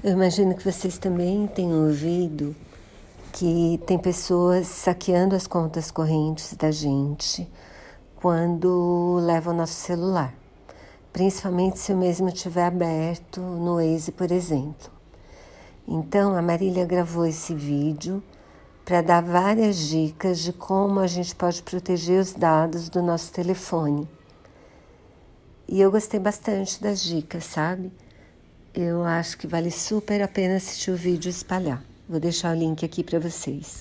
Eu imagino que vocês também tenham ouvido que tem pessoas saqueando as contas correntes da gente quando levam nosso celular, principalmente se o mesmo estiver aberto no Waze, por exemplo. Então a Marília gravou esse vídeo para dar várias dicas de como a gente pode proteger os dados do nosso telefone. E eu gostei bastante das dicas, sabe? Eu acho que vale super a pena assistir o vídeo e espalhar. Vou deixar o link aqui para vocês.